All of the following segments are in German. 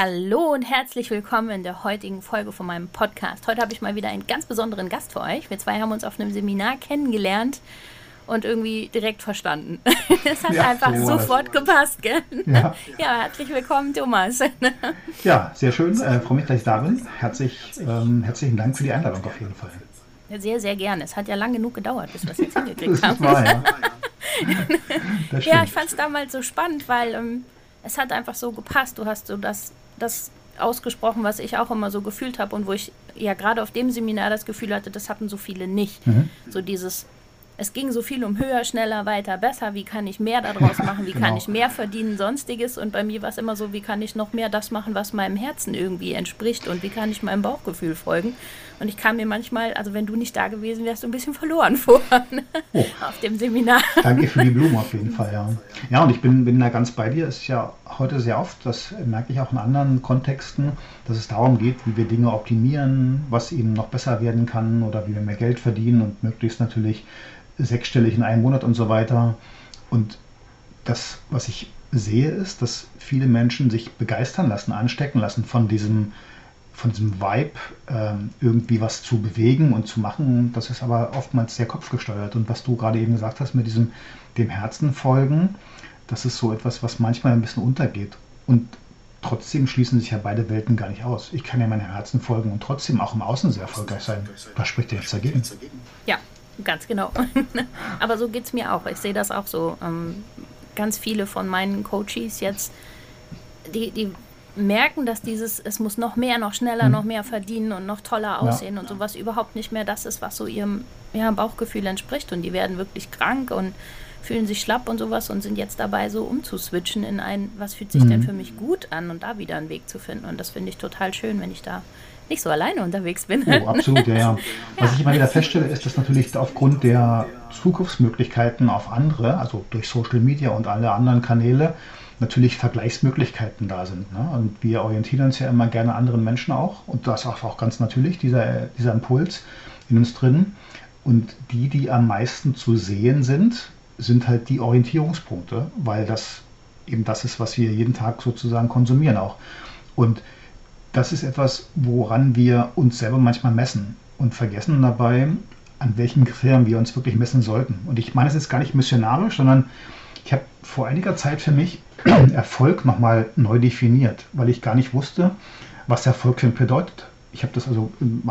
Hallo und herzlich willkommen in der heutigen Folge von meinem Podcast. Heute habe ich mal wieder einen ganz besonderen Gast für euch. Wir zwei haben uns auf einem Seminar kennengelernt und irgendwie direkt verstanden. Es hat ja, einfach so sofort gepasst, gell? Ja. ja. herzlich willkommen, Thomas. Ja, sehr schön. Äh, freue mich, dass ich da bin. Herzlich, ähm, herzlichen Dank für die Einladung auf jeden Fall. Ja, sehr, sehr gerne. Es hat ja lang genug gedauert, bis wir es jetzt hingekriegt haben. War, ja. ja, ich fand es damals so spannend, weil ähm, es hat einfach so gepasst. Du hast so das das ausgesprochen, was ich auch immer so gefühlt habe und wo ich ja gerade auf dem Seminar das Gefühl hatte, das hatten so viele nicht. Mhm. So dieses es ging so viel um höher, schneller, weiter, besser. Wie kann ich mehr daraus machen? Wie genau. kann ich mehr verdienen, sonstiges? Und bei mir war es immer so, wie kann ich noch mehr das machen, was meinem Herzen irgendwie entspricht? Und wie kann ich meinem Bauchgefühl folgen? Und ich kam mir manchmal, also wenn du nicht da gewesen wärst, ein bisschen verloren vor oh. auf dem Seminar. Danke für die Blumen auf jeden Fall, ja. Ja, und ich bin, bin da ganz bei dir. Es ist ja heute sehr oft, das merke ich auch in anderen Kontexten, dass es darum geht, wie wir Dinge optimieren, was eben noch besser werden kann oder wie wir mehr Geld verdienen und möglichst natürlich sechsstellig in einem Monat und so weiter. Und das, was ich sehe, ist, dass viele Menschen sich begeistern lassen, anstecken lassen von diesem, von diesem Vibe, äh, irgendwie was zu bewegen und zu machen. Das ist aber oftmals sehr kopfgesteuert. Und was du gerade eben gesagt hast, mit diesem dem Herzen folgen, das ist so etwas, was manchmal ein bisschen untergeht. Und trotzdem schließen sich ja beide Welten gar nicht aus. Ich kann ja meinem Herzen folgen und trotzdem auch im Außen sehr erfolgreich sein. Was spricht dir jetzt dagegen? Ja, Ganz genau. Aber so geht es mir auch. Ich sehe das auch so. Ähm, ganz viele von meinen Coaches jetzt, die, die merken, dass dieses, es muss noch mehr, noch schneller, mhm. noch mehr verdienen und noch toller aussehen ja. und sowas überhaupt nicht mehr das ist, was so ihrem ja, Bauchgefühl entspricht. Und die werden wirklich krank und fühlen sich schlapp und sowas und sind jetzt dabei, so umzuswitchen in ein, was fühlt sich mhm. denn für mich gut an und da wieder einen Weg zu finden. Und das finde ich total schön, wenn ich da nicht so alleine unterwegs bin. Oh, absolut, ja, ja. Was ich immer wieder feststelle, ist, dass natürlich aufgrund der Zugriffsmöglichkeiten auf andere, also durch Social Media und alle anderen Kanäle, natürlich Vergleichsmöglichkeiten da sind. Ne? Und wir orientieren uns ja immer gerne anderen Menschen auch. Und das ist auch ganz natürlich, dieser, dieser Impuls in uns drin. Und die, die am meisten zu sehen sind, sind halt die Orientierungspunkte, weil das eben das ist, was wir jeden Tag sozusagen konsumieren auch. Und das ist etwas, woran wir uns selber manchmal messen und vergessen dabei, an welchen Kriterien wir uns wirklich messen sollten. Und ich meine es jetzt gar nicht missionarisch, sondern ich habe vor einiger Zeit für mich Erfolg nochmal neu definiert, weil ich gar nicht wusste, was Erfolg für mich bedeutet. Ich habe das also im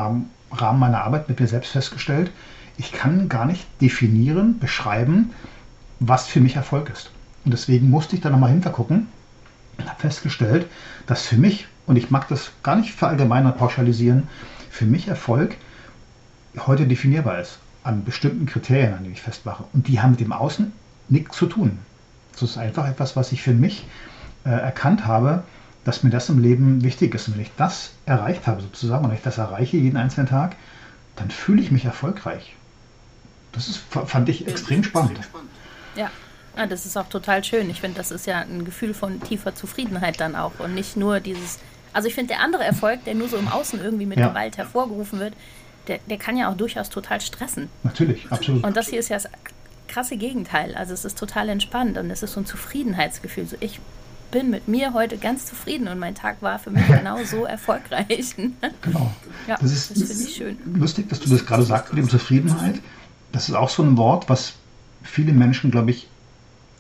Rahmen meiner Arbeit mit mir selbst festgestellt. Ich kann gar nicht definieren, beschreiben, was für mich Erfolg ist. Und deswegen musste ich da nochmal hintergucken und habe festgestellt, dass für mich und ich mag das gar nicht verallgemeinern, pauschalisieren, für mich Erfolg heute definierbar ist an bestimmten Kriterien, an denen ich festmache. Und die haben mit dem Außen nichts zu tun. Das ist einfach etwas, was ich für mich äh, erkannt habe, dass mir das im Leben wichtig ist. Und wenn ich das erreicht habe, sozusagen, und ich das erreiche jeden einzelnen Tag, dann fühle ich mich erfolgreich. Das ist, fand ich extrem spannend. Ja. Ja, das ist auch total schön. Ich finde, das ist ja ein Gefühl von tiefer Zufriedenheit dann auch und nicht nur dieses also ich finde, der andere Erfolg, der nur so im Außen irgendwie mit ja. Gewalt hervorgerufen wird, der, der kann ja auch durchaus total stressen. Natürlich, absolut. Und das hier ist ja das krasse Gegenteil. Also es ist total entspannt und es ist so ein Zufriedenheitsgefühl. So ich bin mit mir heute ganz zufrieden und mein Tag war für mich genau so erfolgreich. Genau. Ja, das ist das finde ich schön. lustig, dass du das gerade sagst mit dem Zufriedenheit. Das ist auch so ein Wort, was viele Menschen, glaube ich,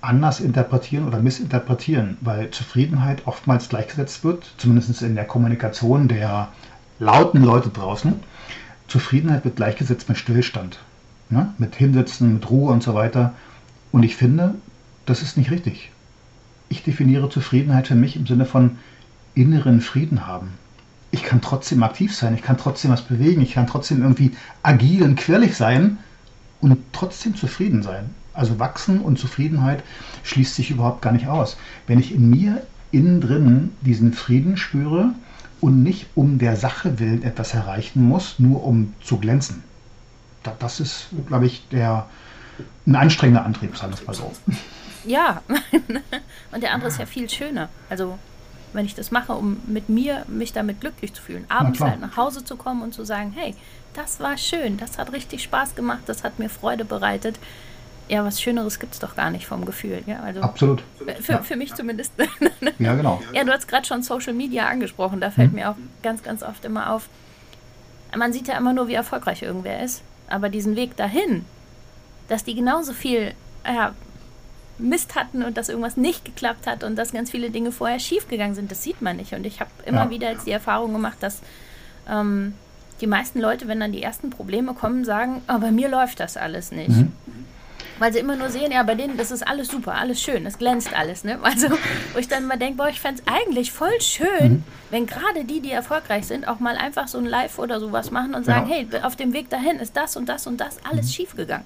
anders interpretieren oder missinterpretieren, weil Zufriedenheit oftmals gleichgesetzt wird, zumindest in der Kommunikation der lauten Leute draußen. Zufriedenheit wird gleichgesetzt mit Stillstand, ne? mit Hinsetzen, mit Ruhe und so weiter. Und ich finde, das ist nicht richtig. Ich definiere Zufriedenheit für mich im Sinne von inneren Frieden haben. Ich kann trotzdem aktiv sein, ich kann trotzdem was bewegen, ich kann trotzdem irgendwie agil und quirlig sein und trotzdem zufrieden sein. Also Wachsen und Zufriedenheit schließt sich überhaupt gar nicht aus. Wenn ich in mir innen drin diesen Frieden spüre und nicht um der Sache willen etwas erreichen muss, nur um zu glänzen. Das ist, glaube ich, der, ein anstrengender Antrieb, sagen wir es mal so. Ja, und der andere ist ja viel schöner. Also wenn ich das mache, um mit mir mich damit glücklich zu fühlen. Abends halt nach Hause zu kommen und zu sagen, hey, das war schön, das hat richtig Spaß gemacht, das hat mir Freude bereitet. Ja, was Schöneres gibt es doch gar nicht vom Gefühl. Ja, also Absolut. Für, ja. für mich zumindest. ja, genau. Ja, du hast gerade schon Social Media angesprochen. Da fällt hm. mir auch ganz, ganz oft immer auf. Man sieht ja immer nur, wie erfolgreich irgendwer ist. Aber diesen Weg dahin, dass die genauso viel ja, Mist hatten und dass irgendwas nicht geklappt hat und dass ganz viele Dinge vorher schiefgegangen sind, das sieht man nicht. Und ich habe immer ja. wieder jetzt die Erfahrung gemacht, dass ähm, die meisten Leute, wenn dann die ersten Probleme kommen, sagen, oh, bei mir läuft das alles nicht. Mhm. Weil sie immer nur sehen, ja, bei denen, das ist alles super, alles schön, es glänzt alles. Ne? Also, wo ich dann immer denke, boah, ich fände es eigentlich voll schön, mhm. wenn gerade die, die erfolgreich sind, auch mal einfach so ein Live oder sowas machen und sagen, ja. hey, auf dem Weg dahin ist das und das und das alles mhm. schiefgegangen.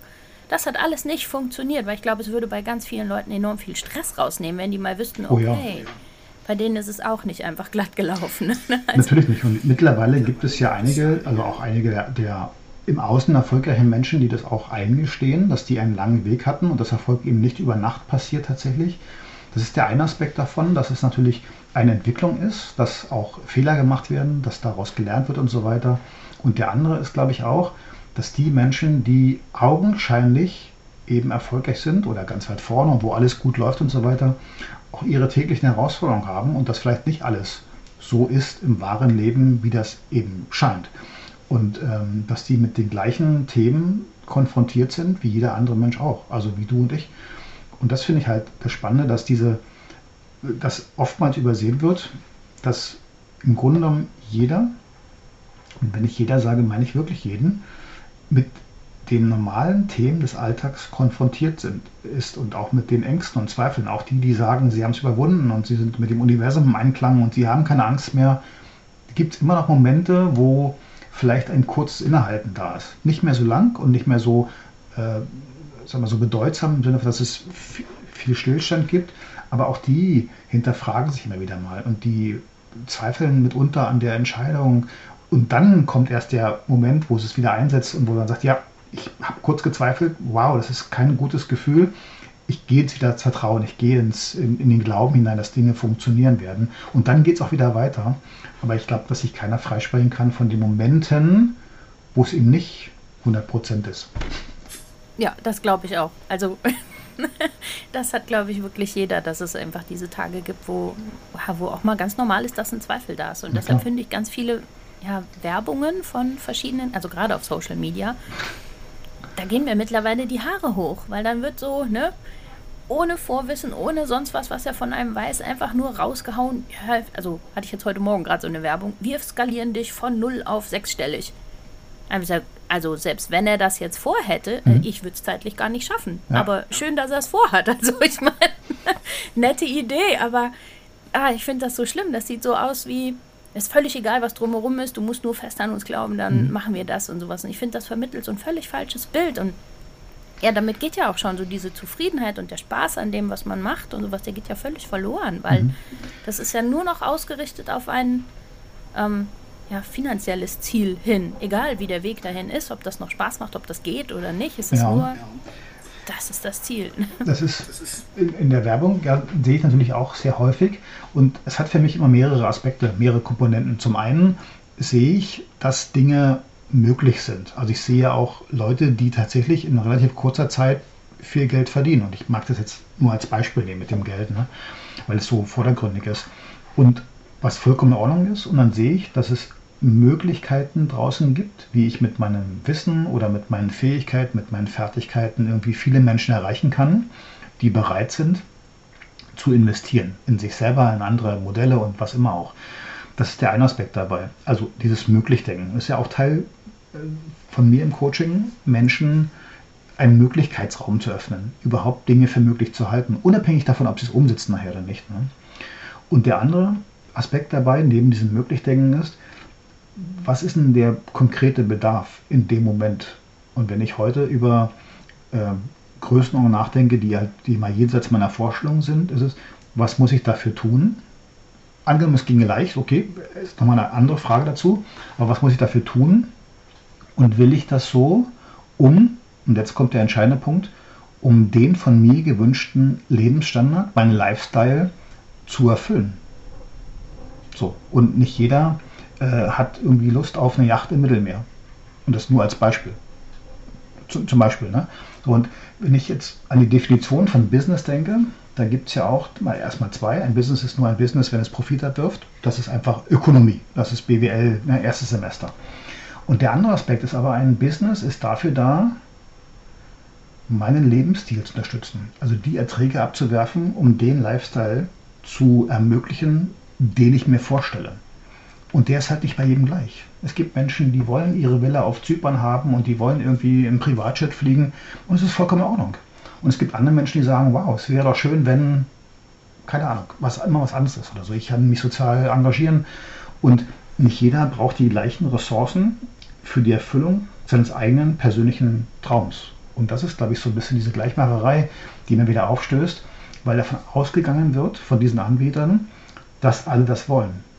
Das hat alles nicht funktioniert, weil ich glaube, es würde bei ganz vielen Leuten enorm viel Stress rausnehmen, wenn die mal wüssten, okay, oh ja. bei denen ist es auch nicht einfach glatt gelaufen. also Natürlich nicht. Und mittlerweile gibt es ja einige, also auch einige der im Außen erfolgreichen Menschen, die das auch eingestehen, dass die einen langen Weg hatten und das Erfolg eben nicht über Nacht passiert tatsächlich. Das ist der eine Aspekt davon, dass es natürlich eine Entwicklung ist, dass auch Fehler gemacht werden, dass daraus gelernt wird und so weiter. Und der andere ist, glaube ich, auch, dass die Menschen, die augenscheinlich eben erfolgreich sind oder ganz weit vorne und wo alles gut läuft und so weiter, auch ihre täglichen Herausforderungen haben und dass vielleicht nicht alles so ist im wahren Leben, wie das eben scheint. Und ähm, dass die mit den gleichen Themen konfrontiert sind, wie jeder andere Mensch auch, also wie du und ich. Und das finde ich halt das Spannende, dass diese, dass oftmals übersehen wird, dass im Grunde genommen jeder, und wenn ich jeder sage, meine ich wirklich jeden, mit den normalen Themen des Alltags konfrontiert sind, ist und auch mit den Ängsten und Zweifeln. Auch die, die sagen, sie haben es überwunden und sie sind mit dem Universum im Einklang und sie haben keine Angst mehr. Gibt es immer noch Momente, wo vielleicht ein kurzes Innehalten da ist. Nicht mehr so lang und nicht mehr so, äh, sagen wir so bedeutsam im Sinne, dass es viel Stillstand gibt, aber auch die hinterfragen sich immer wieder mal und die zweifeln mitunter an der Entscheidung und dann kommt erst der Moment, wo es es wieder einsetzt und wo man sagt, ja, ich habe kurz gezweifelt, wow, das ist kein gutes Gefühl. Ich gehe jetzt wieder ins Vertrauen, ich gehe ins, in, in den Glauben hinein, dass Dinge funktionieren werden. Und dann geht es auch wieder weiter. Aber ich glaube, dass sich keiner freisprechen kann von den Momenten, wo es eben nicht 100% ist. Ja, das glaube ich auch. Also das hat, glaube ich, wirklich jeder, dass es einfach diese Tage gibt, wo, wo auch mal ganz normal ist, dass ein Zweifel da ist. Und ja, deshalb finde ich ganz viele ja, Werbungen von verschiedenen, also gerade auf Social Media, da gehen mir mittlerweile die Haare hoch, weil dann wird so, ne, ohne Vorwissen, ohne sonst was, was er von einem weiß, einfach nur rausgehauen. Ja, also hatte ich jetzt heute Morgen gerade so eine Werbung. Wir skalieren dich von null auf sechsstellig. Also selbst wenn er das jetzt vorhätte, äh, mhm. ich würde es zeitlich gar nicht schaffen. Ja. Aber schön, dass er es vorhat. Also ich meine, nette Idee, aber ah, ich finde das so schlimm. Das sieht so aus wie, ist völlig egal, was drumherum ist, du musst nur fest an uns glauben, dann mhm. machen wir das und sowas. Und ich finde, das vermittelt so ein völlig falsches Bild. Und ja, damit geht ja auch schon so diese Zufriedenheit und der Spaß an dem, was man macht und sowas, der geht ja völlig verloren, weil mhm. das ist ja nur noch ausgerichtet auf ein ähm, ja, finanzielles Ziel hin. Egal, wie der Weg dahin ist, ob das noch Spaß macht, ob das geht oder nicht. Es ist ja. nur das ist das Ziel. Das ist in, in der Werbung, ja, sehe ich natürlich auch sehr häufig. Und es hat für mich immer mehrere Aspekte, mehrere Komponenten. Zum einen sehe ich, dass Dinge möglich sind. Also ich sehe auch Leute, die tatsächlich in relativ kurzer Zeit viel Geld verdienen. Und ich mag das jetzt nur als Beispiel nehmen mit dem Geld, ne? weil es so vordergründig ist. Und was vollkommen in Ordnung ist. Und dann sehe ich, dass es Möglichkeiten draußen gibt, wie ich mit meinem Wissen oder mit meinen Fähigkeiten, mit meinen Fertigkeiten irgendwie viele Menschen erreichen kann, die bereit sind zu investieren in sich selber, in andere Modelle und was immer auch. Das ist der eine Aspekt dabei. Also dieses Möglichdenken ist ja auch Teil äh, von mir im Coaching, Menschen einen Möglichkeitsraum zu öffnen, überhaupt Dinge für möglich zu halten, unabhängig davon, ob sie es umsetzen nachher oder nicht. Ne? Und der andere Aspekt dabei, neben diesem Möglichdenken ist, was ist denn der konkrete Bedarf in dem Moment? Und wenn ich heute über äh, Größenordnungen nachdenke, die, halt, die mal jenseits meiner Vorstellung sind, ist es, was muss ich dafür tun? Angenommen, es ginge leicht, okay, ist nochmal eine andere Frage dazu, aber was muss ich dafür tun? Und will ich das so, um, und jetzt kommt der entscheidende Punkt, um den von mir gewünschten Lebensstandard, meinen Lifestyle zu erfüllen? So, und nicht jeder äh, hat irgendwie Lust auf eine Yacht im Mittelmeer. Und das nur als Beispiel. Z zum Beispiel. Ne? Und wenn ich jetzt an die Definition von Business denke, da gibt es ja auch mal erstmal zwei. Ein Business ist nur ein Business, wenn es Profit abwirft. Das ist einfach Ökonomie. Das ist BWL, ne, erstes Semester. Und der andere Aspekt ist aber, ein Business ist dafür da, meinen Lebensstil zu unterstützen. Also die Erträge abzuwerfen, um den Lifestyle zu ermöglichen, den ich mir vorstelle. Und der ist halt nicht bei jedem gleich. Es gibt Menschen, die wollen ihre Villa auf Zypern haben und die wollen irgendwie im Privatjet fliegen und es ist vollkommen in Ordnung. Und es gibt andere Menschen, die sagen, wow, es wäre doch schön, wenn, keine Ahnung, was immer was anderes ist oder so. Ich kann mich sozial engagieren und nicht jeder braucht die gleichen Ressourcen für die Erfüllung seines eigenen persönlichen Traums. Und das ist, glaube ich, so ein bisschen diese Gleichmacherei, die mir wieder aufstößt, weil davon ausgegangen wird, von diesen Anbietern, dass alle das wollen.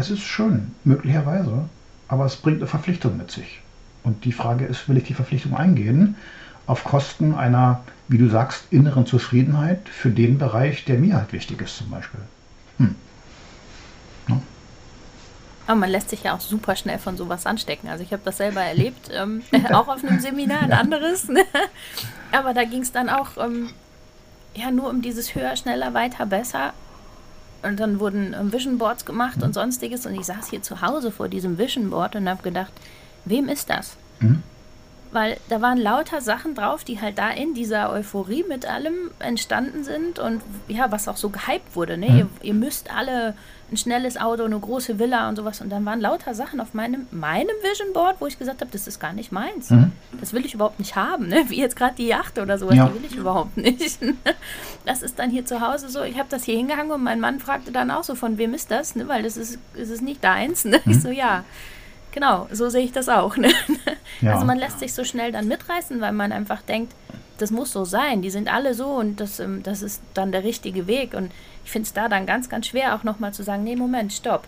Es ist schön, möglicherweise, aber es bringt eine Verpflichtung mit sich. Und die Frage ist, will ich die Verpflichtung eingehen auf Kosten einer, wie du sagst, inneren Zufriedenheit für den Bereich, der mir halt wichtig ist zum Beispiel. Hm. No? Aber man lässt sich ja auch super schnell von sowas anstecken. Also ich habe das selber erlebt, ähm, auch auf einem Seminar, ein anderes. Ne? Aber da ging es dann auch ähm, ja nur um dieses höher, schneller, weiter, besser. Und dann wurden ähm, Vision Boards gemacht mhm. und sonstiges. Und ich saß hier zu Hause vor diesem Vision Board und habe gedacht, wem ist das? Mhm. Weil da waren lauter Sachen drauf, die halt da in dieser Euphorie mit allem entstanden sind und ja, was auch so gehypt wurde. Ne? Mhm. Ihr, ihr, müsst alle ein schnelles Auto, eine große Villa und sowas. Und dann waren lauter Sachen auf meinem, meinem Vision Board, wo ich gesagt habe, das ist gar nicht meins. Mhm. Das will ich überhaupt nicht haben. Ne? Wie jetzt gerade die Yacht oder sowas, ja. die will ich überhaupt nicht. das ist dann hier zu Hause so, ich habe das hier hingehangen und mein Mann fragte dann auch so, von wem ist das? Ne? Weil das ist, ist es nicht deins. Ne? Mhm. Ich so, ja. Genau, so sehe ich das auch. Ne? Ja. Also man lässt sich so schnell dann mitreißen, weil man einfach denkt, das muss so sein, die sind alle so und das, ähm, das ist dann der richtige Weg. Und ich finde es da dann ganz, ganz schwer, auch nochmal zu sagen, nee, Moment, stopp.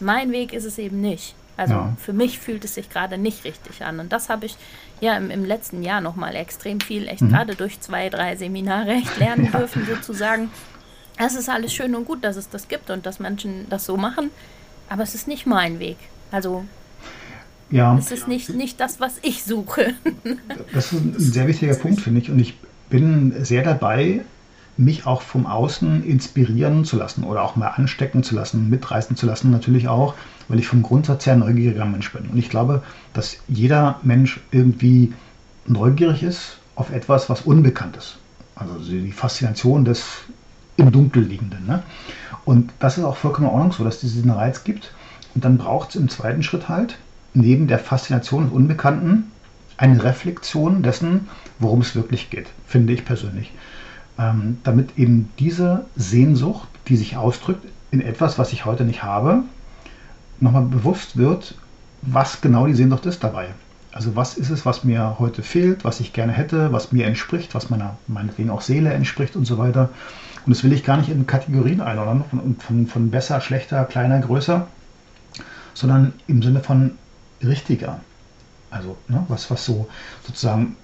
Mein Weg ist es eben nicht. Also ja. für mich fühlt es sich gerade nicht richtig an. Und das habe ich ja im, im letzten Jahr nochmal extrem viel, echt mhm. gerade durch zwei, drei Seminare echt lernen ja. dürfen, sozusagen. Es ist alles schön und gut, dass es das gibt und dass Menschen das so machen, aber es ist nicht mein Weg. Also ja. es ist nicht, nicht das, was ich suche. das ist ein sehr wichtiger Punkt, finde ich. Und ich bin sehr dabei, mich auch vom Außen inspirieren zu lassen oder auch mal anstecken zu lassen, mitreißen zu lassen, natürlich auch, weil ich vom Grundsatz her ein neugieriger Mensch bin. Und ich glaube, dass jeder Mensch irgendwie neugierig ist auf etwas, was unbekannt ist. Also die Faszination des im Dunkel liegenden. Ne? Und das ist auch vollkommen in Ordnung so, dass es diesen Reiz gibt. Und dann braucht es im zweiten Schritt halt, neben der Faszination des Unbekannten, eine Reflexion dessen, worum es wirklich geht, finde ich persönlich ähm, damit eben diese Sehnsucht, die sich ausdrückt in etwas, was ich heute nicht habe, nochmal bewusst wird, was genau die Sehnsucht ist dabei. Also was ist es, was mir heute fehlt, was ich gerne hätte, was mir entspricht, was meiner meinetwegen auch Seele entspricht und so weiter. Und das will ich gar nicht in Kategorien einordnen, von, von, von besser, schlechter, kleiner, größer, sondern im Sinne von richtiger. Also ne, was, was so sozusagen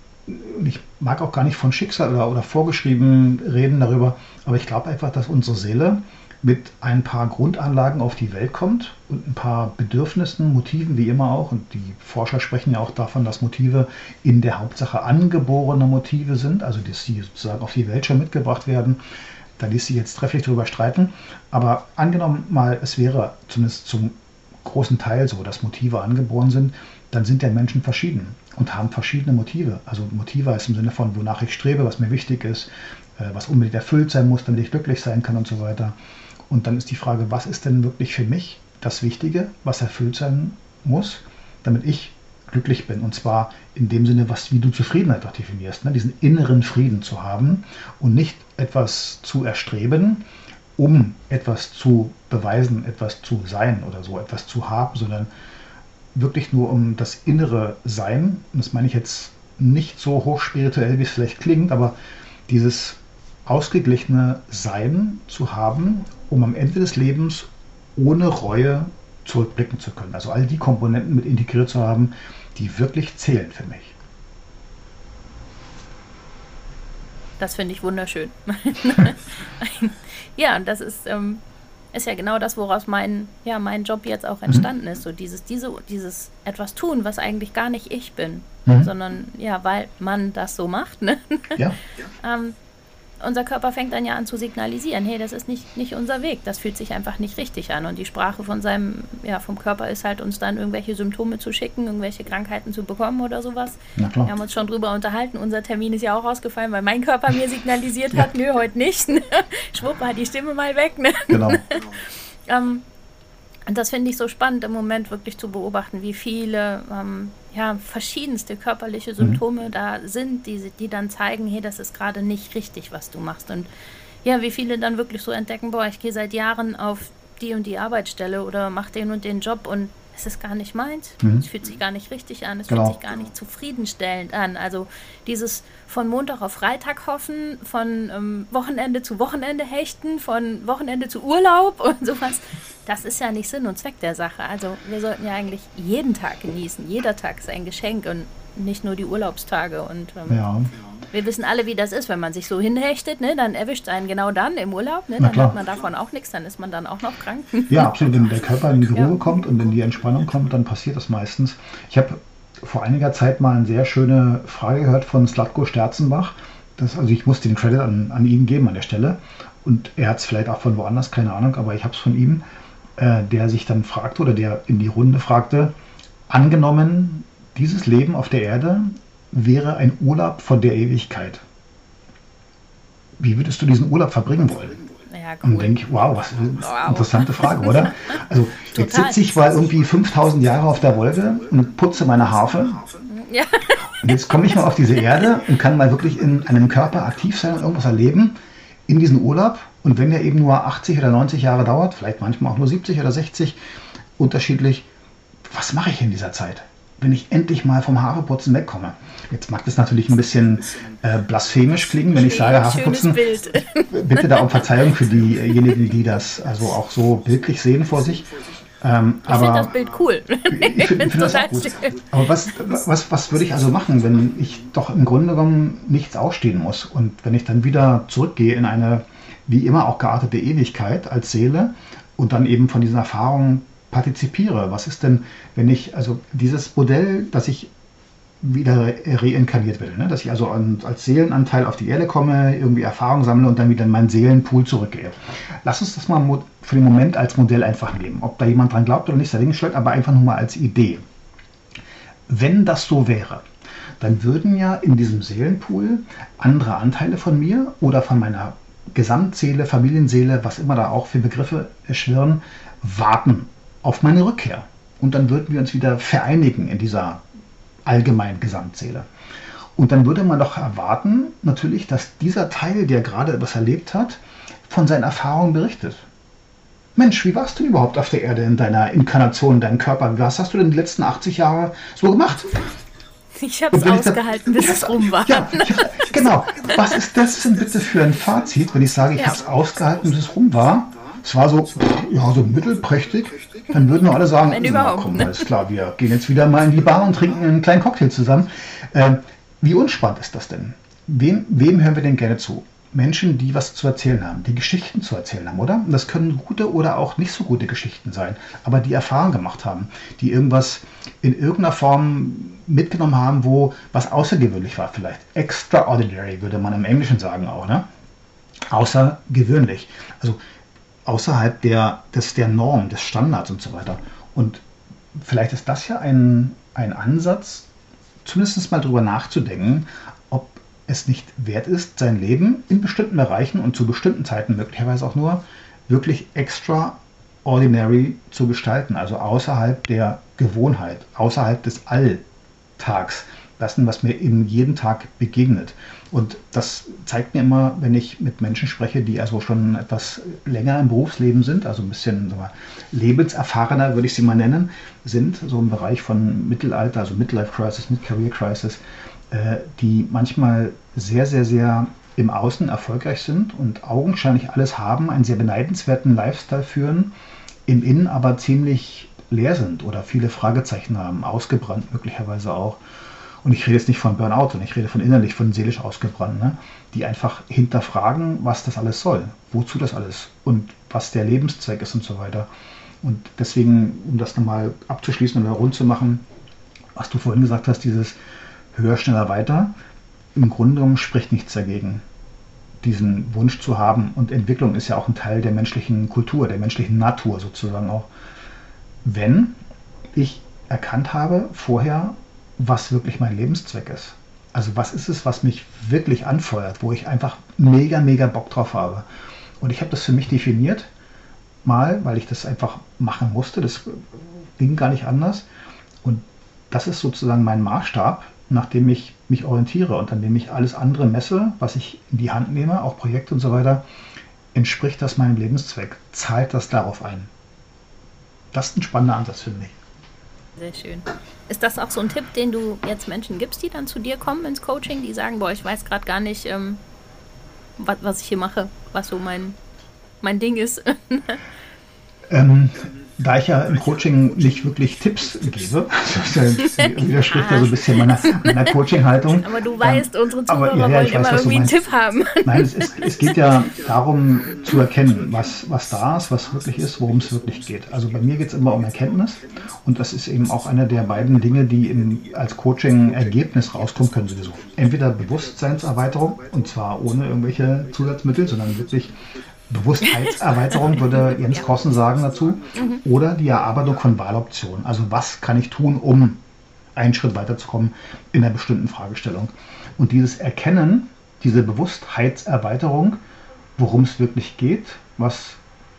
ich mag auch gar nicht von Schicksal oder, oder vorgeschrieben reden darüber, aber ich glaube einfach, dass unsere Seele mit ein paar Grundanlagen auf die Welt kommt und ein paar Bedürfnissen, Motiven, wie immer auch. Und die Forscher sprechen ja auch davon, dass Motive in der Hauptsache angeborene Motive sind, also dass sie sozusagen auf die Welt schon mitgebracht werden. Da ließ sich jetzt trefflich darüber streiten. Aber angenommen mal, es wäre zumindest zum großen Teil so, dass Motive angeboren sind, dann sind ja Menschen verschieden und haben verschiedene Motive. Also Motive ist im Sinne von, wonach ich strebe, was mir wichtig ist, äh, was unbedingt erfüllt sein muss, damit ich glücklich sein kann und so weiter. Und dann ist die Frage, was ist denn wirklich für mich das Wichtige, was erfüllt sein muss, damit ich glücklich bin. Und zwar in dem Sinne, was wie du Zufriedenheit auch definierst, ne? diesen inneren Frieden zu haben und nicht etwas zu erstreben, um etwas zu beweisen, etwas zu sein oder so etwas zu haben, sondern wirklich nur um das innere Sein, und das meine ich jetzt nicht so hochspirituell, wie es vielleicht klingt, aber dieses ausgeglichene Sein zu haben, um am Ende des Lebens ohne Reue zurückblicken zu können. Also all die Komponenten mit integriert zu haben, die wirklich zählen für mich. Das finde ich wunderschön. ja, und das ist, ähm, ist ja genau das, woraus mein, ja, mein Job jetzt auch mhm. entstanden mhm. ist. So dieses, diese, dieses etwas tun, was eigentlich gar nicht ich bin, mhm. sondern ja, weil man das so macht. Ne? Ja. ähm, unser Körper fängt dann ja an zu signalisieren, hey, das ist nicht, nicht unser Weg, das fühlt sich einfach nicht richtig an. Und die Sprache von seinem, ja, vom Körper ist halt, uns dann irgendwelche Symptome zu schicken, irgendwelche Krankheiten zu bekommen oder sowas. Wir haben uns schon drüber unterhalten. Unser Termin ist ja auch ausgefallen, weil mein Körper mir signalisiert hat, ja. nö, heute nicht. Schwupp, hat die Stimme mal weg. Ne? Genau. ähm, und das finde ich so spannend im Moment wirklich zu beobachten, wie viele ähm, ja, verschiedenste körperliche mhm. Symptome mhm. da sind, die, die dann zeigen, hey, das ist gerade nicht richtig, was du machst. Und ja, wie viele dann wirklich so entdecken, boah, ich gehe seit Jahren auf die und die Arbeitsstelle oder mache den und den Job und es ist gar nicht meins. Mhm. Es fühlt sich gar nicht richtig an. Es genau. fühlt sich gar nicht zufriedenstellend an. Also dieses von Montag auf Freitag hoffen, von ähm, Wochenende zu Wochenende hechten, von Wochenende zu Urlaub und sowas, das ist ja nicht Sinn und Zweck der Sache. Also wir sollten ja eigentlich jeden Tag genießen. Jeder Tag ist ein Geschenk und nicht nur die Urlaubstage. Und ähm, ja. wir wissen alle, wie das ist, wenn man sich so hinhechtet, ne, dann erwischt es einen genau dann im Urlaub. Ne, dann hat man davon auch nichts, dann ist man dann auch noch krank. Ja, absolut. Wenn der Körper in die Ruhe ja. kommt und in die Entspannung kommt, dann passiert das meistens. Ich habe vor einiger Zeit mal eine sehr schöne Frage gehört von Slatko Sterzenbach. Das, also ich muss den Credit an, an ihn geben an der Stelle. Und er hat es vielleicht auch von woanders, keine Ahnung, aber ich habe es von ihm, äh, der sich dann fragte oder der in die Runde fragte, angenommen, dieses Leben auf der Erde wäre ein Urlaub von der Ewigkeit. Wie würdest du diesen Urlaub verbringen wollen? Ja, cool. Und denke ich, wow, was eine wow. interessante Frage, oder? Also jetzt sitze ich mal irgendwie 5000 Jahre auf der Wolke und putze meine Harfe. Ja. Und jetzt komme ich mal auf diese Erde und kann mal wirklich in einem Körper aktiv sein und irgendwas erleben in diesem Urlaub. Und wenn der eben nur 80 oder 90 Jahre dauert, vielleicht manchmal auch nur 70 oder 60, unterschiedlich, was mache ich in dieser Zeit? wenn ich endlich mal vom Haareputzen wegkomme. Jetzt mag das natürlich ein bisschen äh, blasphemisch klingen, wenn ich sage Haareputzen. Bitte da um Verzeihung für diejenigen, die das also auch so bildlich sehen vor sich. Ähm, ich finde das Bild cool. Ich finde find das auch gut. Aber was, was, was würde ich also machen, wenn ich doch im Grunde genommen nichts ausstehen muss und wenn ich dann wieder zurückgehe in eine wie immer auch geartete Ewigkeit als Seele und dann eben von diesen Erfahrungen partizipiere. Was ist denn, wenn ich, also dieses Modell, dass ich wieder reinkarniert werde, ne? dass ich also als Seelenanteil auf die Erde komme, irgendwie Erfahrung sammle und dann wieder in meinen Seelenpool zurückgehe. Lass uns das mal für den Moment als Modell einfach nehmen. Ob da jemand dran glaubt oder nicht, sei dahingestellt, aber einfach nur mal als Idee. Wenn das so wäre, dann würden ja in diesem Seelenpool andere Anteile von mir oder von meiner Gesamtseele, Familienseele, was immer da auch für Begriffe schwirren, warten auf meine Rückkehr. Und dann würden wir uns wieder vereinigen in dieser allgemeinen Gesamtseele. Und dann würde man doch erwarten, natürlich, dass dieser Teil, der gerade etwas erlebt hat, von seinen Erfahrungen berichtet. Mensch, wie warst du denn überhaupt auf der Erde in deiner Inkarnation, in deinem Körper? Was hast du denn die letzten 80 Jahre so gemacht? Ich habe es ausgehalten, bis es rum war. Ja, ja, genau. Was ist das denn bitte für ein Fazit, wenn ich sage, ich ja. habe es ausgehalten, bis es rum war? Es war so, ja, so mittelprächtig. Dann würden wir alle sagen, Wenn überhaupt, komm, alles klar, wir gehen jetzt wieder mal in die Bar und trinken einen kleinen Cocktail zusammen. Äh, wie unspannend ist das denn? Wem, wem hören wir denn gerne zu? Menschen, die was zu erzählen haben, die Geschichten zu erzählen haben, oder? Und das können gute oder auch nicht so gute Geschichten sein, aber die Erfahrung gemacht haben, die irgendwas in irgendeiner Form mitgenommen haben, wo was außergewöhnlich war, vielleicht. Extraordinary würde man im Englischen sagen auch, ne? Außergewöhnlich. Also außerhalb der, des, der Norm, des Standards und so weiter. Und vielleicht ist das ja ein, ein Ansatz, zumindest mal darüber nachzudenken, es nicht wert ist, sein Leben in bestimmten Bereichen und zu bestimmten Zeiten möglicherweise auch nur wirklich extraordinary zu gestalten, also außerhalb der Gewohnheit, außerhalb des Alltags lassen, was mir eben jeden Tag begegnet. Und das zeigt mir immer, wenn ich mit Menschen spreche, die also schon etwas länger im Berufsleben sind, also ein bisschen so lebenserfahrener, würde ich sie mal nennen, sind, so im Bereich von Mittelalter, also Midlife Crisis, Mid-Career Crisis, die manchmal sehr, sehr, sehr im Außen erfolgreich sind und augenscheinlich alles haben, einen sehr beneidenswerten Lifestyle führen, im Innen aber ziemlich leer sind oder viele Fragezeichen haben, ausgebrannt möglicherweise auch. Und ich rede jetzt nicht von Burnout, sondern ich rede von innerlich, von seelisch ausgebrannt, ne? die einfach hinterfragen, was das alles soll, wozu das alles und was der Lebenszweck ist und so weiter. Und deswegen, um das nochmal abzuschließen oder rund zu machen, was du vorhin gesagt hast, dieses höher, schneller, weiter, im Grunde genommen spricht nichts dagegen, diesen Wunsch zu haben. Und Entwicklung ist ja auch ein Teil der menschlichen Kultur, der menschlichen Natur sozusagen auch. Wenn ich erkannt habe vorher, was wirklich mein Lebenszweck ist. Also was ist es, was mich wirklich anfeuert, wo ich einfach mega, mega Bock drauf habe. Und ich habe das für mich definiert, mal, weil ich das einfach machen musste. Das ging gar nicht anders. Und das ist sozusagen mein Maßstab, nach dem ich mich orientiere und an dem ich alles andere messe, was ich in die Hand nehme, auch Projekte und so weiter, entspricht das meinem Lebenszweck? Zahlt das darauf ein? Das ist ein spannender Ansatz für mich. Sehr schön. Ist das auch so ein Tipp, den du jetzt Menschen gibst, die dann zu dir kommen ins Coaching, die sagen, boah, ich weiß gerade gar nicht, ähm, was, was ich hier mache, was so mein, mein Ding ist? ähm, da ich ja im Coaching nicht wirklich Tipps gebe, das widerspricht ja so ein bisschen meiner, meiner Coaching-Haltung. Aber du weißt, ähm, unsere Zuhörer aber, ja, ja, wollen immer irgendwie einen Tipp haben. Nein, es, ist, es, geht ja darum zu erkennen, was, was da ist, was wirklich ist, worum es wirklich geht. Also bei mir geht es immer um Erkenntnis und das ist eben auch einer der beiden Dinge, die in, als Coaching-Ergebnis rauskommen können sowieso. Entweder Bewusstseinserweiterung und zwar ohne irgendwelche Zusatzmittel, sondern wirklich Bewusstheitserweiterung, würde Jens Kossen sagen dazu. Mhm. Oder die Erarbeitung von Wahloptionen. Also was kann ich tun, um einen Schritt weiterzukommen in einer bestimmten Fragestellung. Und dieses Erkennen, diese Bewusstheitserweiterung, worum es wirklich geht, was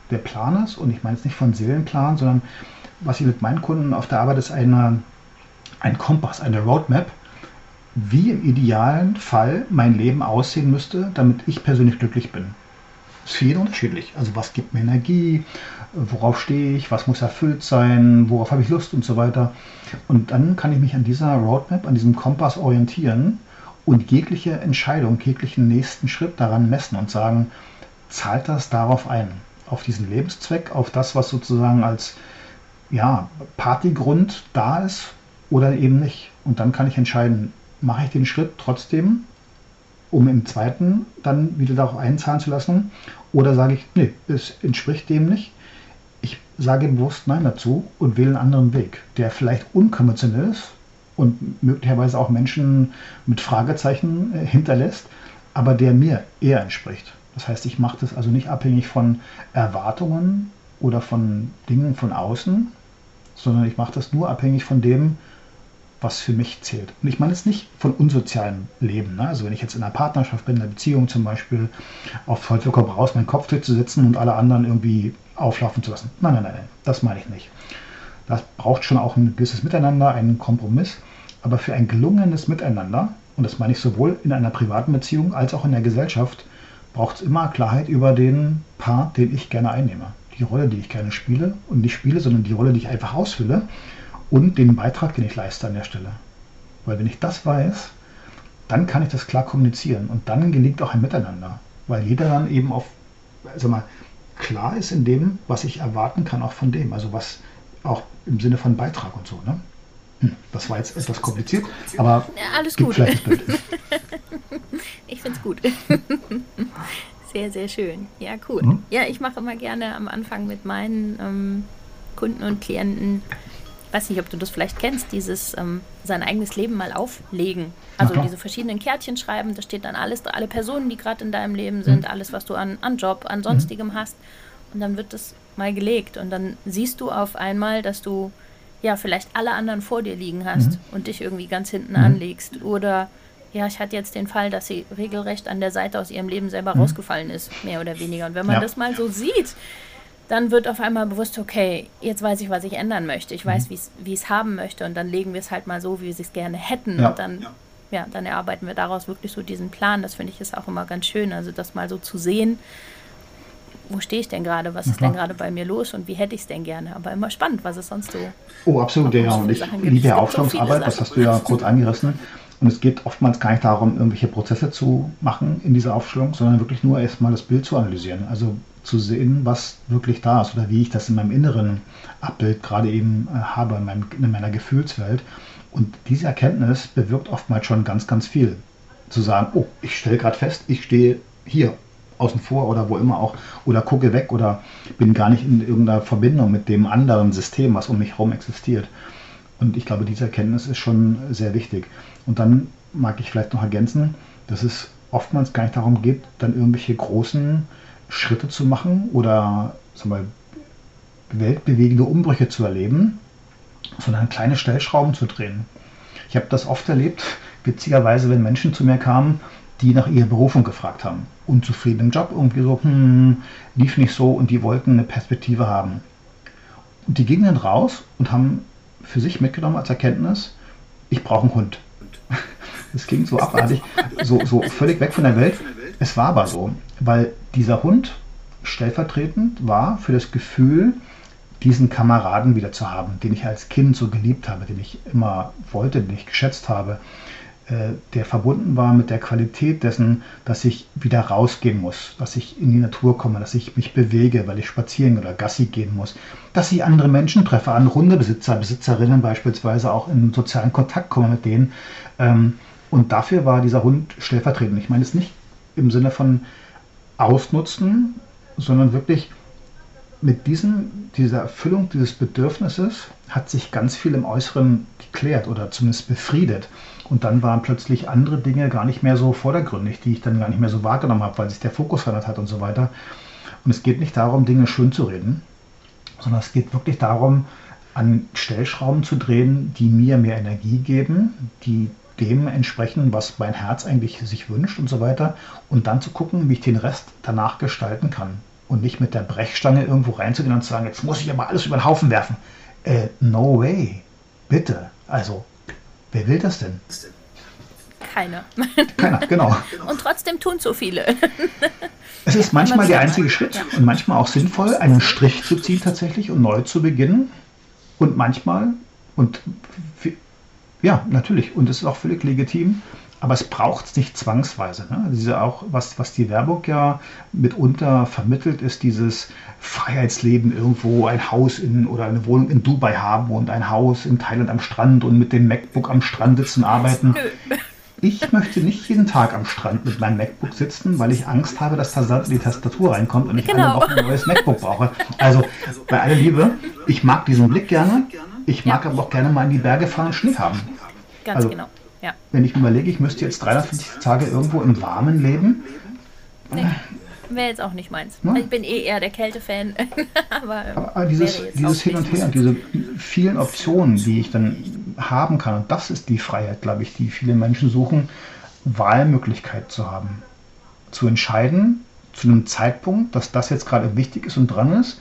der Plan ist, und ich meine es nicht von Seelenplan, sondern was ich mit meinen Kunden auf der Arbeit ist eine, ein Kompass, eine Roadmap, wie im idealen Fall mein Leben aussehen müsste, damit ich persönlich glücklich bin ist für jeden unterschiedlich. Also was gibt mir Energie, worauf stehe ich, was muss erfüllt sein, worauf habe ich Lust und so weiter. Und dann kann ich mich an dieser Roadmap, an diesem Kompass orientieren und jegliche Entscheidung, jeglichen nächsten Schritt daran messen und sagen, zahlt das darauf ein, auf diesen Lebenszweck, auf das, was sozusagen als ja, Partygrund da ist oder eben nicht. Und dann kann ich entscheiden, mache ich den Schritt trotzdem um im zweiten dann wieder darauf einzahlen zu lassen? Oder sage ich, nee, es entspricht dem nicht. Ich sage bewusst Nein dazu und wähle einen anderen Weg, der vielleicht unkonventionell ist und möglicherweise auch Menschen mit Fragezeichen äh, hinterlässt, aber der mir eher entspricht. Das heißt, ich mache das also nicht abhängig von Erwartungen oder von Dingen von außen, sondern ich mache das nur abhängig von dem, was für mich zählt. Und ich meine jetzt nicht von unsozialem Leben. Ne? Also wenn ich jetzt in einer Partnerschaft bin, in einer Beziehung zum Beispiel, auf Teufel raus, meinen Kopf zu und alle anderen irgendwie auflaufen zu lassen. Nein, nein, nein, nein, das meine ich nicht. Das braucht schon auch ein gewisses Miteinander, einen Kompromiss. Aber für ein gelungenes Miteinander, und das meine ich sowohl in einer privaten Beziehung als auch in der Gesellschaft, braucht es immer Klarheit über den Part, den ich gerne einnehme. Die Rolle, die ich gerne spiele und nicht spiele, sondern die Rolle, die ich einfach ausfülle und den Beitrag, den ich leiste an der Stelle. Weil wenn ich das weiß, dann kann ich das klar kommunizieren und dann gelingt auch ein Miteinander, weil jeder dann eben auf, sag mal, klar ist in dem, was ich erwarten kann, auch von dem, also was auch im Sinne von Beitrag und so. Ne? Hm, das war jetzt etwas kompliziert, aber ja, alles gut. ich finde es gut. sehr, sehr schön. Ja, cool. Mhm. Ja, ich mache immer gerne am Anfang mit meinen ähm, Kunden und Klienten weiß nicht, ob du das vielleicht kennst, dieses ähm, sein eigenes Leben mal auflegen. Also diese verschiedenen Kärtchen schreiben, da steht dann alles, alle Personen, die gerade in deinem Leben sind, mhm. alles, was du an, an Job, an sonstigem mhm. hast. Und dann wird das mal gelegt. Und dann siehst du auf einmal, dass du ja vielleicht alle anderen vor dir liegen hast mhm. und dich irgendwie ganz hinten mhm. anlegst. Oder ja, ich hatte jetzt den Fall, dass sie regelrecht an der Seite aus ihrem Leben selber mhm. rausgefallen ist, mehr oder weniger. Und wenn man ja. das mal so sieht, dann wird auf einmal bewusst, okay, jetzt weiß ich, was ich ändern möchte. Ich weiß, mhm. wie ich es haben möchte. Und dann legen wir es halt mal so, wie wir es gerne hätten. Ja. Und dann, ja. ja. dann erarbeiten wir daraus wirklich so diesen Plan. Das finde ich ist auch immer ganz schön. Also das mal so zu sehen, wo stehe ich denn gerade, was ist denn gerade bei mir los und wie hätte ich es denn gerne. Aber immer spannend, was es sonst so. Oh, absolut, ja. Und ich liebe ja Aufstellungsarbeit, das hast du ja kurz angerissen. Und es geht oftmals gar nicht darum, irgendwelche Prozesse zu machen in dieser Aufstellung, sondern wirklich nur erstmal das Bild zu analysieren. Also zu sehen, was wirklich da ist oder wie ich das in meinem inneren Abbild gerade eben äh, habe, in, meinem, in meiner Gefühlswelt. Und diese Erkenntnis bewirkt oftmals schon ganz, ganz viel. Zu sagen, oh, ich stelle gerade fest, ich stehe hier außen vor oder wo immer auch oder gucke weg oder bin gar nicht in irgendeiner Verbindung mit dem anderen System, was um mich herum existiert. Und ich glaube, diese Erkenntnis ist schon sehr wichtig. Und dann mag ich vielleicht noch ergänzen, dass es oftmals gar nicht darum geht, dann irgendwelche großen Schritte zu machen oder sagen wir, weltbewegende Umbrüche zu erleben, sondern kleine Stellschrauben zu drehen. Ich habe das oft erlebt, witzigerweise, wenn Menschen zu mir kamen, die nach ihrer Berufung gefragt haben. Unzufrieden im Job, irgendwie so, hm, lief nicht so und die wollten eine Perspektive haben. Und die gingen dann raus und haben für sich mitgenommen als Erkenntnis, ich brauche einen Hund. Das klingt so abartig, so, so völlig weg von der Welt. Es war aber so, weil dieser Hund stellvertretend war für das Gefühl, diesen Kameraden wieder zu haben, den ich als Kind so geliebt habe, den ich immer wollte, den ich geschätzt habe, äh, der verbunden war mit der Qualität dessen, dass ich wieder rausgehen muss, dass ich in die Natur komme, dass ich mich bewege, weil ich spazieren oder Gassi gehen muss, dass ich andere Menschen treffe, andere Hundebesitzer, Besitzerinnen beispielsweise auch in sozialen Kontakt komme mit denen. Und dafür war dieser Hund stellvertretend. Ich meine es nicht im Sinne von ausnutzen, sondern wirklich mit diesem, dieser Erfüllung dieses Bedürfnisses hat sich ganz viel im Äußeren geklärt oder zumindest befriedet. Und dann waren plötzlich andere Dinge gar nicht mehr so vordergründig, die ich dann gar nicht mehr so wahrgenommen habe, weil sich der Fokus verändert hat und so weiter. Und es geht nicht darum, Dinge schön zu reden, sondern es geht wirklich darum, an Stellschrauben zu drehen, die mir mehr Energie geben, die dem entsprechen, was mein Herz eigentlich sich wünscht und so weiter. Und dann zu gucken, wie ich den Rest danach gestalten kann. Und nicht mit der Brechstange irgendwo reinzugehen und zu sagen, jetzt muss ich aber alles über den Haufen werfen. Äh, no way. Bitte. Also, wer will das denn? Keiner. Keiner, genau. Und trotzdem tun so viele. Es ist manchmal der einzige Schritt und manchmal auch sinnvoll, einen Strich zu ziehen tatsächlich und neu zu beginnen. Und manchmal, und ja, natürlich. Und es ist auch völlig legitim. Aber es braucht es nicht zwangsweise. Ne? Diese auch, was, was die Werbung ja mitunter vermittelt, ist dieses Freiheitsleben irgendwo, ein Haus in oder eine Wohnung in Dubai haben und ein Haus in Thailand am Strand und mit dem MacBook am Strand sitzen, arbeiten. Ich möchte nicht jeden Tag am Strand mit meinem MacBook sitzen, weil ich Angst habe, dass da Sand in die Tastatur reinkommt und ich genau. eine Woche ein neues MacBook brauche. Also bei aller Liebe, ich mag diesen Blick gerne. Ich mag ja. aber auch gerne mal in die Berge fahren und Schnee haben. Ganz also, genau. Ja. Wenn ich mir überlege, ich müsste jetzt 350 Tage irgendwo im Warmen leben. Nee, wäre jetzt auch nicht meins. Ja? Ich bin eh eher der Kälte-Fan. aber, aber, dieses, dieses Hin und Her, diese vielen Optionen, die ich dann haben kann, und das ist die Freiheit, glaube ich, die viele Menschen suchen, Wahlmöglichkeit zu haben. Zu entscheiden, zu einem Zeitpunkt, dass das jetzt gerade wichtig ist und dran ist,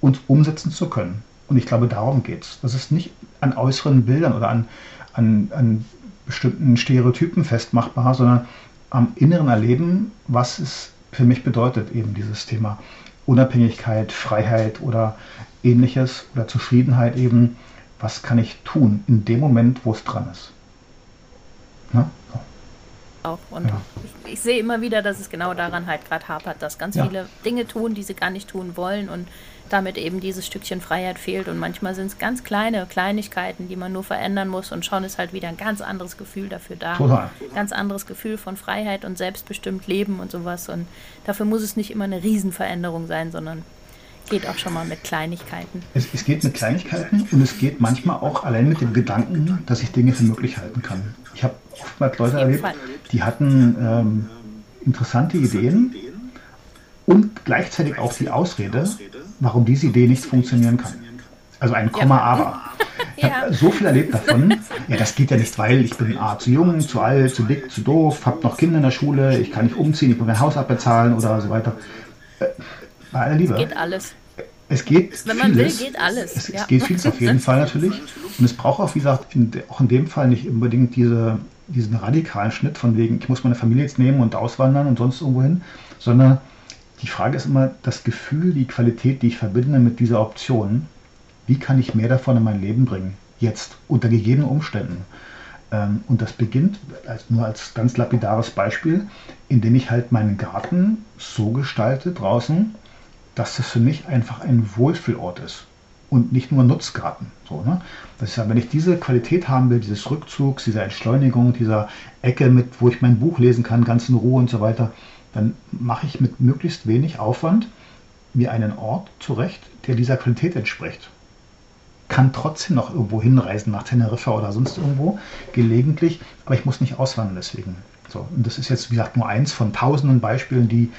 und umsetzen zu können. Und ich glaube, darum geht es. Das ist nicht an äußeren Bildern oder an, an, an bestimmten Stereotypen festmachbar, sondern am inneren Erleben, was es für mich bedeutet, eben dieses Thema Unabhängigkeit, Freiheit oder ähnliches oder Zufriedenheit eben, was kann ich tun in dem Moment, wo es dran ist. Na? So. Auch. Und ja. ich, ich, sehe immer wieder, dass es genau daran halt gerade hapert, dass ganz ja. viele Dinge tun, die sie gar nicht tun wollen und damit eben dieses Stückchen Freiheit fehlt. Und manchmal sind es ganz kleine Kleinigkeiten, die man nur verändern muss und schon ist halt wieder ein ganz anderes Gefühl dafür da. Total. Ganz anderes Gefühl von Freiheit und selbstbestimmt Leben und sowas. Und dafür muss es nicht immer eine Riesenveränderung sein, sondern geht auch schon mal mit Kleinigkeiten. Es, es, geht mit Kleinigkeiten und es geht manchmal auch allein mit dem Gedanken, dass ich Dinge für möglich halten kann. Ich habe oftmals Leute erlebt, die hatten ähm, interessante Ideen und gleichzeitig auch die Ausrede, warum diese Idee nicht funktionieren kann. Also ein Komma, ja. aber. Ich ja. habe so viel erlebt davon. Ja, das geht ja nicht, weil ich bin A, zu jung, zu alt, zu dick, zu doof, habe noch Kinder in der Schule, ich kann nicht umziehen, ich muss mein Haus abbezahlen oder so weiter. Äh, bei aller Liebe. Es geht alles. Es geht Wenn man vieles. will, geht alles. Es, ja. es, geht vieles auf jeden Fall natürlich. Und es braucht auch, wie gesagt, in, auch in dem Fall nicht unbedingt diese, diesen radikalen Schnitt von wegen, ich muss meine Familie jetzt nehmen und auswandern und sonst irgendwo hin, sondern die Frage ist immer das Gefühl, die Qualität, die ich verbinde mit dieser Option. Wie kann ich mehr davon in mein Leben bringen? Jetzt, unter gegebenen Umständen. Ähm, und das beginnt, als, nur als ganz lapidares Beispiel, indem ich halt meinen Garten so gestalte draußen, dass das für mich einfach ein Wohlfühlort ist und nicht nur Nutzgarten. So, ne? Das ist wenn ich diese Qualität haben will, dieses Rückzugs, diese Entschleunigung, dieser Ecke, mit, wo ich mein Buch lesen kann, ganz in Ruhe und so weiter, dann mache ich mit möglichst wenig Aufwand mir einen Ort zurecht, der dieser Qualität entspricht kann trotzdem noch irgendwo hinreisen, nach Teneriffa oder sonst irgendwo, gelegentlich, aber ich muss nicht auswandern deswegen. So, und das ist jetzt, wie gesagt, nur eins von tausenden Beispielen, die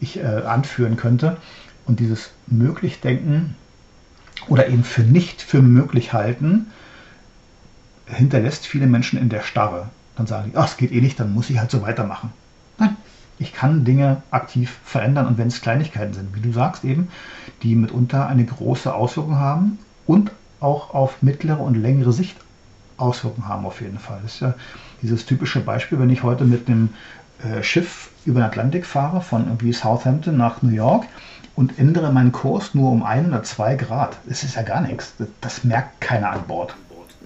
ich äh, anführen könnte. Und dieses Möglichdenken oder eben für nicht für möglich halten, hinterlässt viele Menschen in der Starre. Dann sagen die, ach, es geht eh nicht, dann muss ich halt so weitermachen. Ich kann Dinge aktiv verändern und wenn es Kleinigkeiten sind, wie du sagst eben, die mitunter eine große Auswirkung haben und auch auf mittlere und längere Sicht Auswirkungen haben auf jeden Fall. Das ist ja dieses typische Beispiel, wenn ich heute mit einem äh, Schiff über den Atlantik fahre, von irgendwie Southampton nach New York und ändere meinen Kurs nur um ein oder zwei Grad. Das ist ja gar nichts. Das merkt keiner an Bord.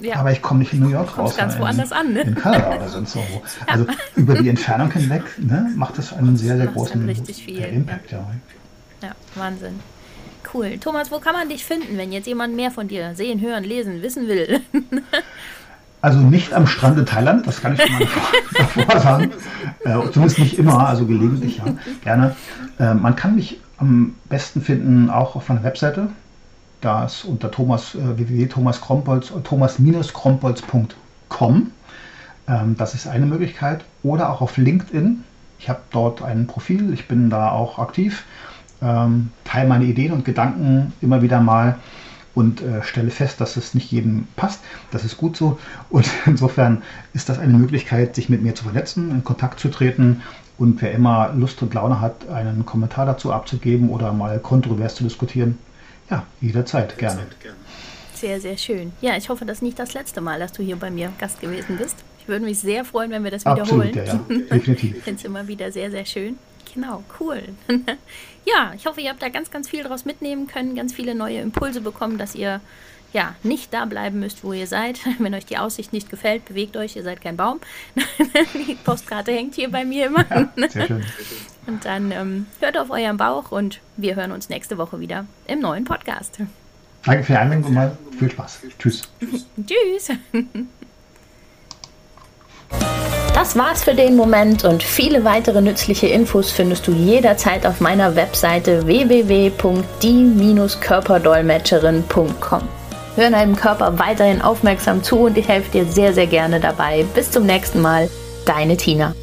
Ja. Aber ich komme nicht in New York raus. ganz woanders in, an, ne? In Kanada oder sonst wo. Ja. Also über die Entfernung hinweg ne, macht das einen sehr, sehr großen Impact. Ja. ja, Wahnsinn cool. Thomas, wo kann man dich finden, wenn jetzt jemand mehr von dir sehen, hören, lesen, wissen will? Also nicht am Strande Thailand, das kann ich schon mal davor sagen. Äh, zumindest nicht immer, also gelegentlich, ja, gerne. Äh, man kann mich am besten finden auch auf meiner Webseite. Da ist unter Thomas, äh, www.thomas-krompolz, thomas-krompolz.com. Ähm, das ist eine Möglichkeit. Oder auch auf LinkedIn. Ich habe dort ein Profil, ich bin da auch aktiv ähm, teile meine Ideen und Gedanken immer wieder mal und äh, stelle fest, dass es nicht jedem passt. Das ist gut so. Und insofern ist das eine Möglichkeit, sich mit mir zu vernetzen, in Kontakt zu treten. Und wer immer Lust und Laune hat, einen Kommentar dazu abzugeben oder mal kontrovers zu diskutieren, ja, jederzeit, gerne. Sehr, sehr schön. Ja, ich hoffe, das ist nicht das letzte Mal, dass du hier bei mir Gast gewesen bist. Ich würde mich sehr freuen, wenn wir das wiederholen. Absolut, ja, ja. definitiv. ich finde es immer wieder sehr, sehr schön. Genau, cool. ja, ich hoffe, ihr habt da ganz, ganz viel draus mitnehmen können, ganz viele neue Impulse bekommen, dass ihr ja nicht da bleiben müsst, wo ihr seid. Wenn euch die Aussicht nicht gefällt, bewegt euch, ihr seid kein Baum. die Postkarte hängt hier bei mir immer. Ja, sehr schön. Und dann ähm, hört auf euren Bauch und wir hören uns nächste Woche wieder im neuen Podcast. Danke für die Einwendung und mal viel Spaß. Tschüss. Tschüss. Das war's für den Moment und viele weitere nützliche Infos findest du jederzeit auf meiner Webseite www.die-körperdolmetscherin.com. Hör deinem Körper weiterhin aufmerksam zu und ich helfe dir sehr, sehr gerne dabei. Bis zum nächsten Mal, deine Tina.